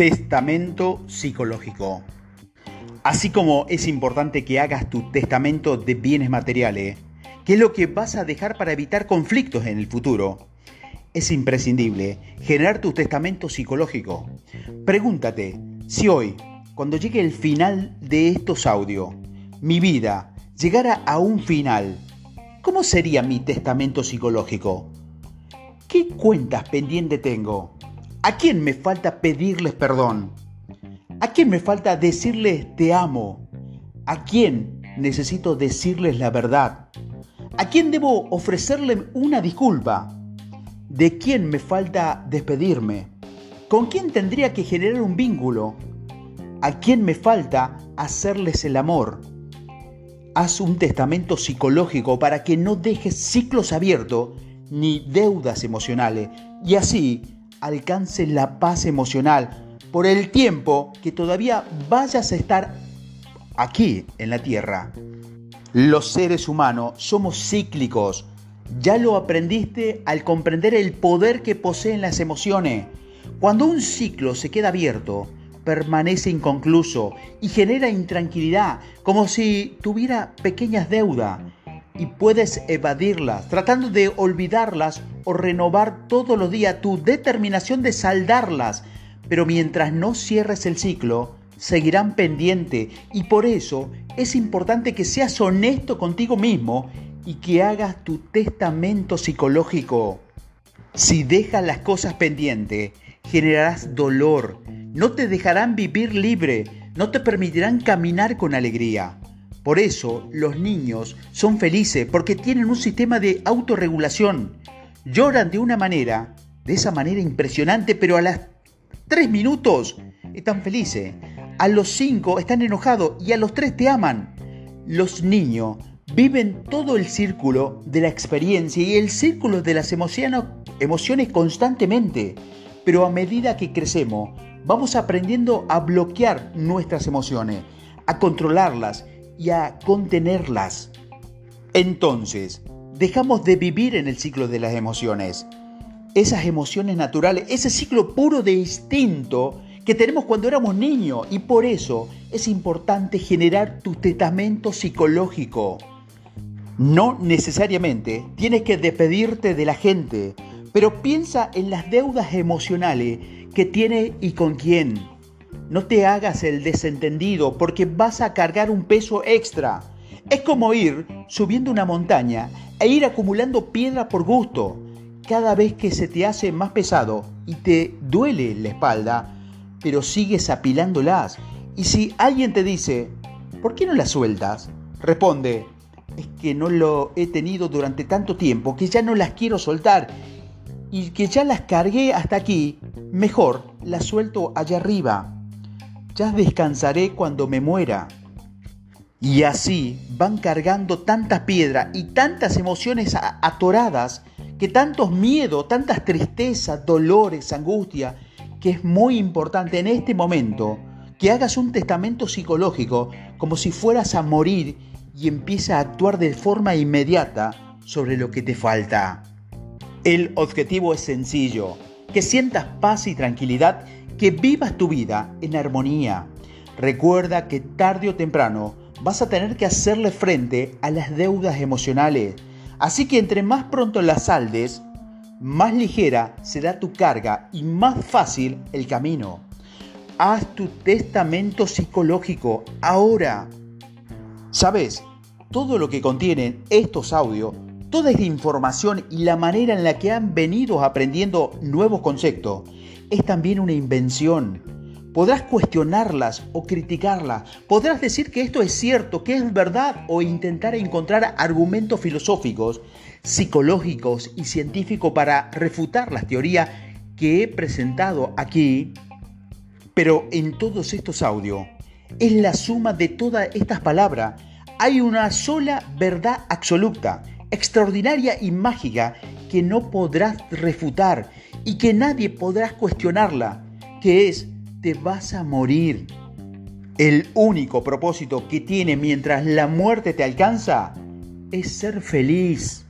Testamento psicológico. Así como es importante que hagas tu testamento de bienes materiales, que es lo que vas a dejar para evitar conflictos en el futuro, es imprescindible generar tu testamento psicológico. Pregúntate si hoy, cuando llegue el final de estos audios, mi vida llegara a un final, ¿cómo sería mi testamento psicológico? ¿Qué cuentas pendientes tengo? ¿A quién me falta pedirles perdón? ¿A quién me falta decirles te amo? ¿A quién necesito decirles la verdad? ¿A quién debo ofrecerle una disculpa? ¿De quién me falta despedirme? ¿Con quién tendría que generar un vínculo? ¿A quién me falta hacerles el amor? Haz un testamento psicológico para que no dejes ciclos abiertos ni deudas emocionales y así alcance la paz emocional por el tiempo que todavía vayas a estar aquí en la tierra. Los seres humanos somos cíclicos. Ya lo aprendiste al comprender el poder que poseen las emociones. Cuando un ciclo se queda abierto, permanece inconcluso y genera intranquilidad, como si tuviera pequeñas deudas y puedes evadirlas, tratando de olvidarlas o renovar todos los días tu determinación de saldarlas. Pero mientras no cierres el ciclo, seguirán pendiente y por eso es importante que seas honesto contigo mismo y que hagas tu testamento psicológico. Si dejas las cosas pendientes, generarás dolor, no te dejarán vivir libre, no te permitirán caminar con alegría. Por eso los niños son felices porque tienen un sistema de autorregulación. Lloran de una manera, de esa manera impresionante, pero a las tres minutos están felices. A los cinco están enojados y a los tres te aman. Los niños viven todo el círculo de la experiencia y el círculo de las emociones constantemente. Pero a medida que crecemos, vamos aprendiendo a bloquear nuestras emociones, a controlarlas y a contenerlas. Entonces, dejamos de vivir en el ciclo de las emociones. Esas emociones naturales, ese ciclo puro de instinto que tenemos cuando éramos niños y por eso es importante generar tu testamento psicológico. No necesariamente tienes que despedirte de la gente, pero piensa en las deudas emocionales que tienes y con quién. No te hagas el desentendido porque vas a cargar un peso extra. Es como ir subiendo una montaña e ir acumulando piedra por gusto. Cada vez que se te hace más pesado y te duele la espalda, pero sigues apilándolas. Y si alguien te dice, ¿por qué no las sueltas? Responde, es que no lo he tenido durante tanto tiempo que ya no las quiero soltar y que ya las cargué hasta aquí, mejor las suelto allá arriba ya descansaré cuando me muera. Y así van cargando tantas piedras y tantas emociones atoradas, que tantos miedos, tantas tristezas, dolores, angustia, que es muy importante en este momento que hagas un testamento psicológico como si fueras a morir y empieza a actuar de forma inmediata sobre lo que te falta. El objetivo es sencillo, que sientas paz y tranquilidad que vivas tu vida en armonía. Recuerda que tarde o temprano vas a tener que hacerle frente a las deudas emocionales. Así que entre más pronto las saldes, más ligera será tu carga y más fácil el camino. Haz tu testamento psicológico ahora. ¿Sabes? Todo lo que contienen estos audios, toda esta información y la manera en la que han venido aprendiendo nuevos conceptos, es también una invención. Podrás cuestionarlas o criticarlas. Podrás decir que esto es cierto, que es verdad o intentar encontrar argumentos filosóficos, psicológicos y científicos para refutar las teorías que he presentado aquí. Pero en todos estos audios es la suma de todas estas palabras. Hay una sola verdad absoluta, extraordinaria y mágica que no podrás refutar y que nadie podrá cuestionarla, que es, te vas a morir. El único propósito que tiene mientras la muerte te alcanza es ser feliz.